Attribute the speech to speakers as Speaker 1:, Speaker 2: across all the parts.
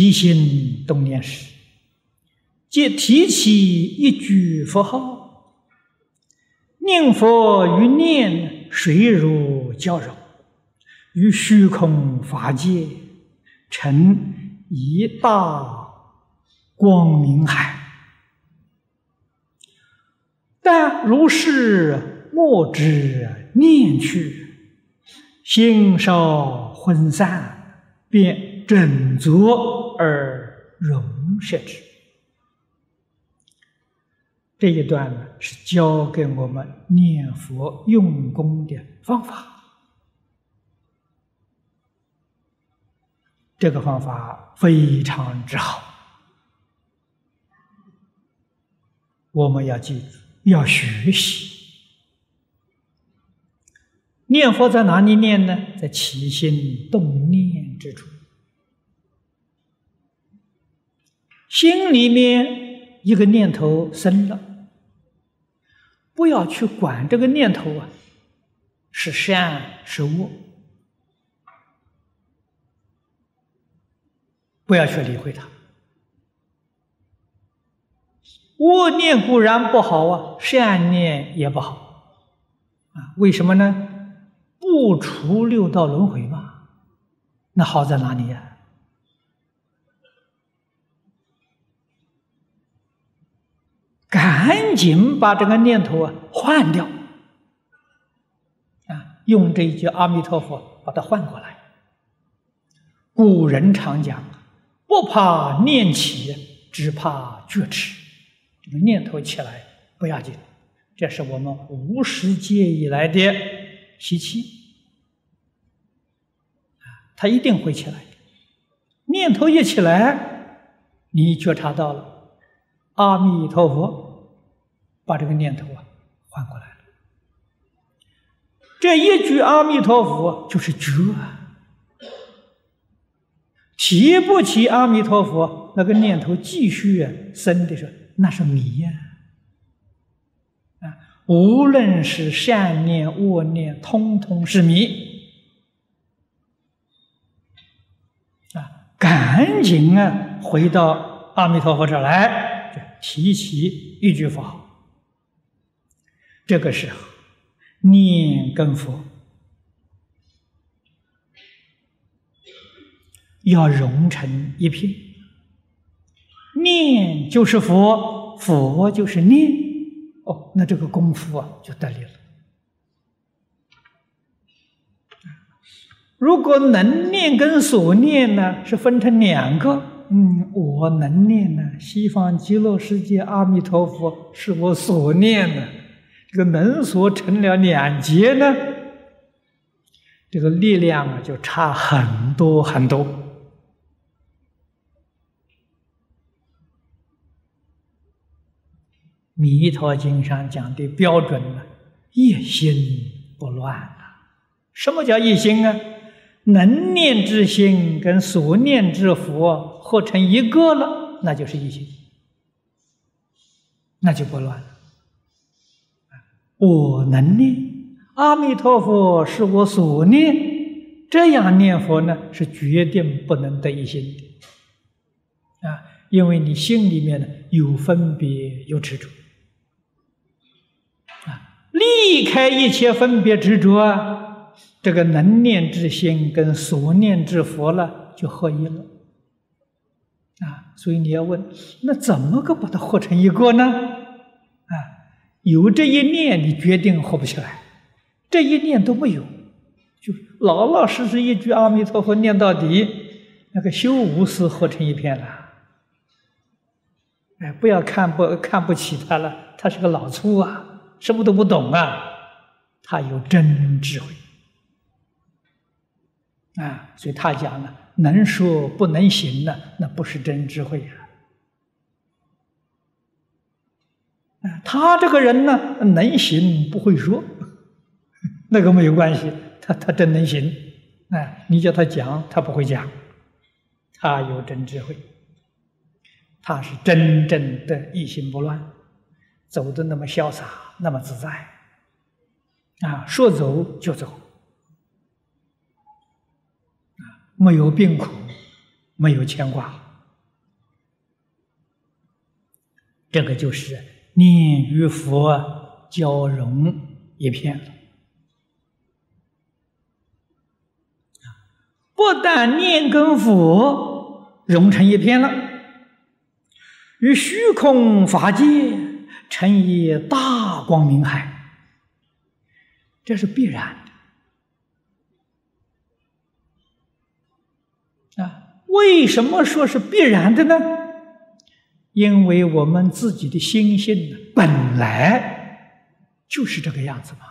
Speaker 1: 起心动念时，即提起一句佛号，念佛与念水乳交融，于虚空法界成一大光明海。但如是莫知念去，心稍昏散，便整足而容摄之。这一段呢，是教给我们念佛用功的方法。这个方法非常之好，我们要记住。要学习念佛，在哪里念呢？在起心动念之处，心里面一个念头生了，不要去管这个念头啊，是善是恶，不要去理会它。恶念固然不好啊，善念也不好，啊，为什么呢？不除六道轮回嘛，那好在哪里呀？赶紧把这个念头啊换掉，啊，用这一句阿弥陀佛把它换过来。古人常讲，不怕念起，只怕觉迟。这个念头起来不要紧，这是我们无始劫以来的习气啊，它一定会起来。念头一起来，你觉察到了，阿弥陀佛，把这个念头啊换过来了。这一句阿弥陀佛就是觉啊，提不起阿弥陀佛，那个念头继续啊生的时候。那是迷呀！啊，无论是善念、恶念，通通是迷。啊，赶紧啊，回到阿弥陀佛这儿来，提起一句佛号。这个时候，念跟佛要融成一片。念就是佛，佛就是念，哦，那这个功夫啊就得力了。如果能念跟所念呢，是分成两个。嗯，我能念呢，西方极乐世界阿弥陀佛是我所念的，这个能所成了两截呢，这个力量啊就差很多很多。《弥陀经》上讲的标准呢，一心不乱啊。什么叫一心啊？能念之心跟所念之佛合成一个了，那就是一心，那就不乱了。我能念阿弥陀佛是我所念，这样念佛呢，是决定不能得一心的啊，因为你心里面呢有分别有执着啊。离开一切分别执着啊，这个能念之心跟所念之佛了，就合一了。啊，所以你要问，那怎么个把它合成一个呢？有这一念，你决定活不起来；这一念都没有，就老老实实一句阿弥陀佛念到底，那个修无私合成一片了。哎，不要看不看不起他了，他是个老粗啊。什么都不懂啊，他有真智慧啊，所以他讲呢，能说不能行呢，那不是真智慧呀。啊，他这个人呢，能行不会说，那个没有关系，他他真能行。哎，你叫他讲，他不会讲，他有真智慧，他是真正的一心不乱。走的那么潇洒，那么自在，啊，说走就走，没有病苦，没有牵挂。这个就是念与佛交融一片了。不但念跟佛融成一片了，与虚空法界成一大光明海，这是必然的啊！为什么说是必然的呢？因为我们自己的心性本来就是这个样子嘛。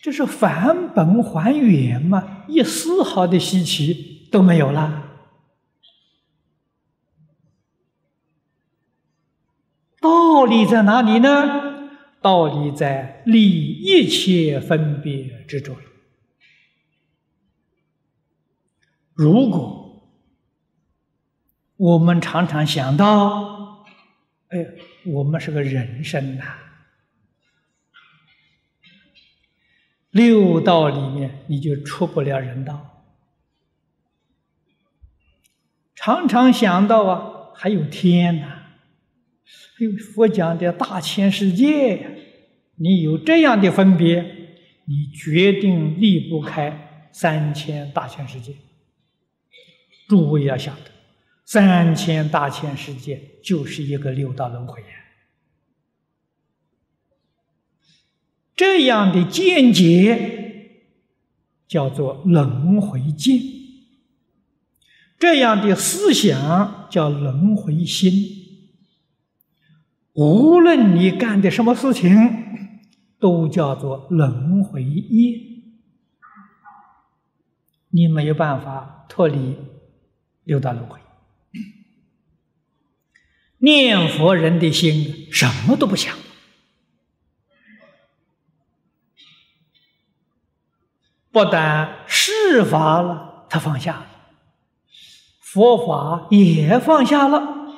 Speaker 1: 这是返本还原嘛，一丝毫的稀奇都没有了。道理在哪里呢？道理在离一切分别之中。如果我们常常想到，哎，我们是个人生呐。六道里面，你就出不了人道。常常想到啊，还有天呐，还有佛讲的大千世界呀。你有这样的分别，你决定离不开三千大千世界。诸位要想的，三千大千世界就是一个六道轮回。这样的见解叫做轮回见，这样的思想叫轮回心。无论你干的什么事情，都叫做轮回业，你没有办法脱离六道轮回。念佛人的心什么都不想。不但释法了，他放下了；佛法也放下了，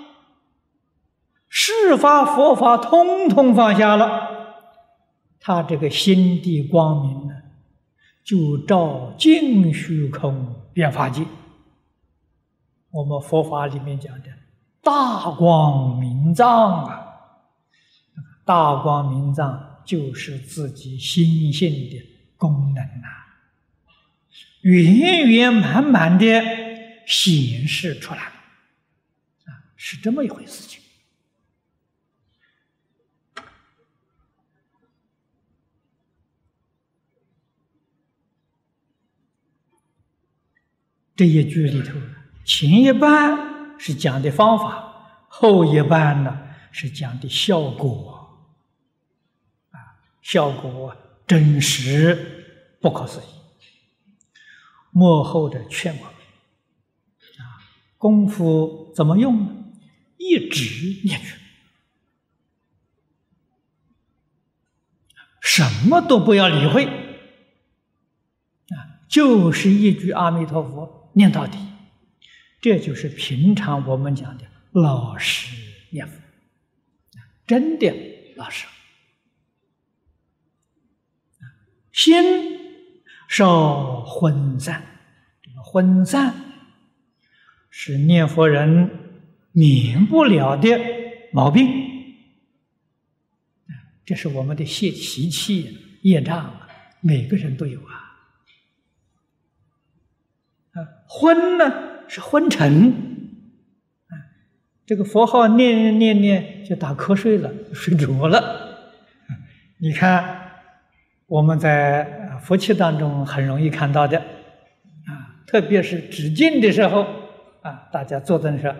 Speaker 1: 释法、佛法通通放下了。他这个心地光明呢，就照净虚空变法界。我们佛法里面讲的大光明藏啊，大光明藏就是自己心性的功能呐。圆圆满满的显示出来，啊，是这么一回事情。这一句里头，前一半是讲的方法，后一半呢是讲的效果，啊，效果真实不可思议。幕后的劝我啊，功夫怎么用呢？一直念去，什么都不要理会啊，就是一句阿弥陀佛念到底，这就是平常我们讲的老实念佛真的老实心。少昏散，这个昏散是念佛人免不了的毛病。这是我们的习习气、业障，每个人都有啊。啊，昏呢是昏沉，这个佛号念念念就打瞌睡了，睡着了。你看。我们在佛器当中很容易看到的，啊，特别是止境的时候，啊，大家坐在那，哎，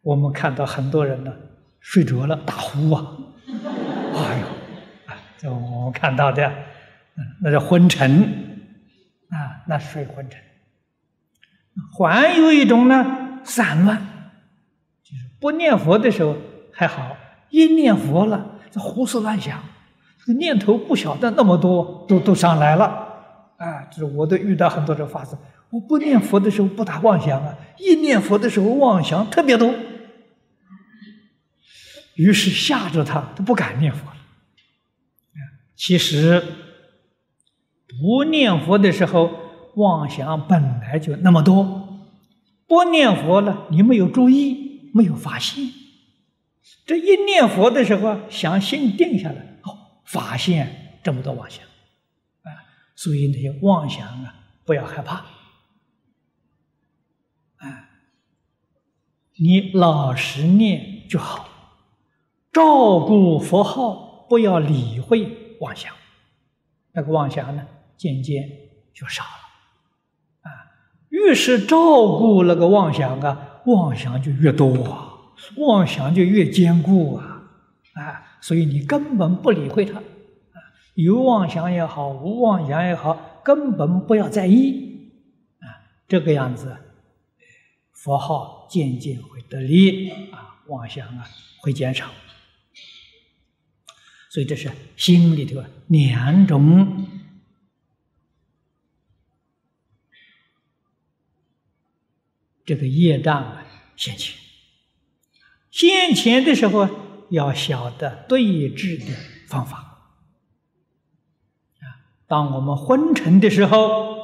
Speaker 1: 我们看到很多人呢睡着了，打呼啊，哎呦，啊，这我们看到的，那叫昏沉，啊，那睡昏沉。还有一种呢，散乱，就是不念佛的时候还好，一念佛了，就胡思乱想。这个念头不晓得那么多，都都上来了，啊！就是我都遇到很多这法子。我不念佛的时候不打妄想啊，一念佛的时候妄想特别多，于是吓着他，他不敢念佛了。其实不念佛的时候，妄想本来就那么多，不念佛了，你没有注意，没有发现，这一念佛的时候，想心定下来，哦，发现这么多妄想，啊，所以那些妄想啊，不要害怕，啊，你老实念就好，照顾佛号，不要理会妄想，那个妄想呢，渐渐就少了。越是照顾那个妄想啊，妄想就越多啊，妄想就越坚固啊，啊，所以你根本不理会它，有妄想也好，无妄想也好，根本不要在意，啊，这个样子，佛号渐渐会得力啊，妄想啊会减少，所以这是心里头两种。这个业障啊，现前，现前的时候要晓得对治的方法啊。当我们昏沉的时候，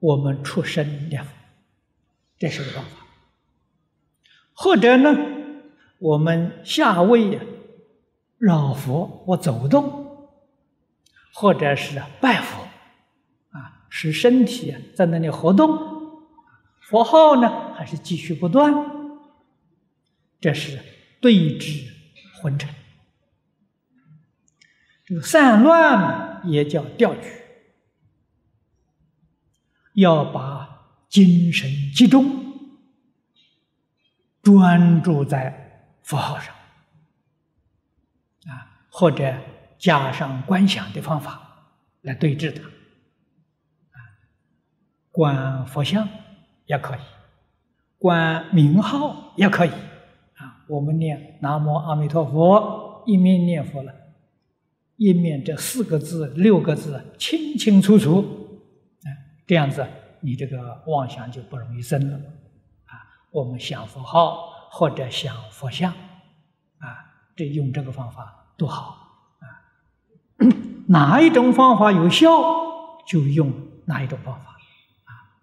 Speaker 1: 我们出声了，这是个方法；或者呢，我们下位绕佛我走动，或者是拜佛。使身体在那里活动，佛号呢还是继续不断，这是对治昏沉。这个散乱也叫调举，要把精神集中，专注在佛号上，啊，或者加上观想的方法来对治它。观佛像也可以，观名号也可以，啊，我们念南无阿弥陀佛，一面念佛了，一面这四个字、六个字清清楚楚，啊，这样子你这个妄想就不容易生了，啊，我们想佛号或者想佛像，啊，这用这个方法多好，啊，哪一种方法有效就用哪一种方法。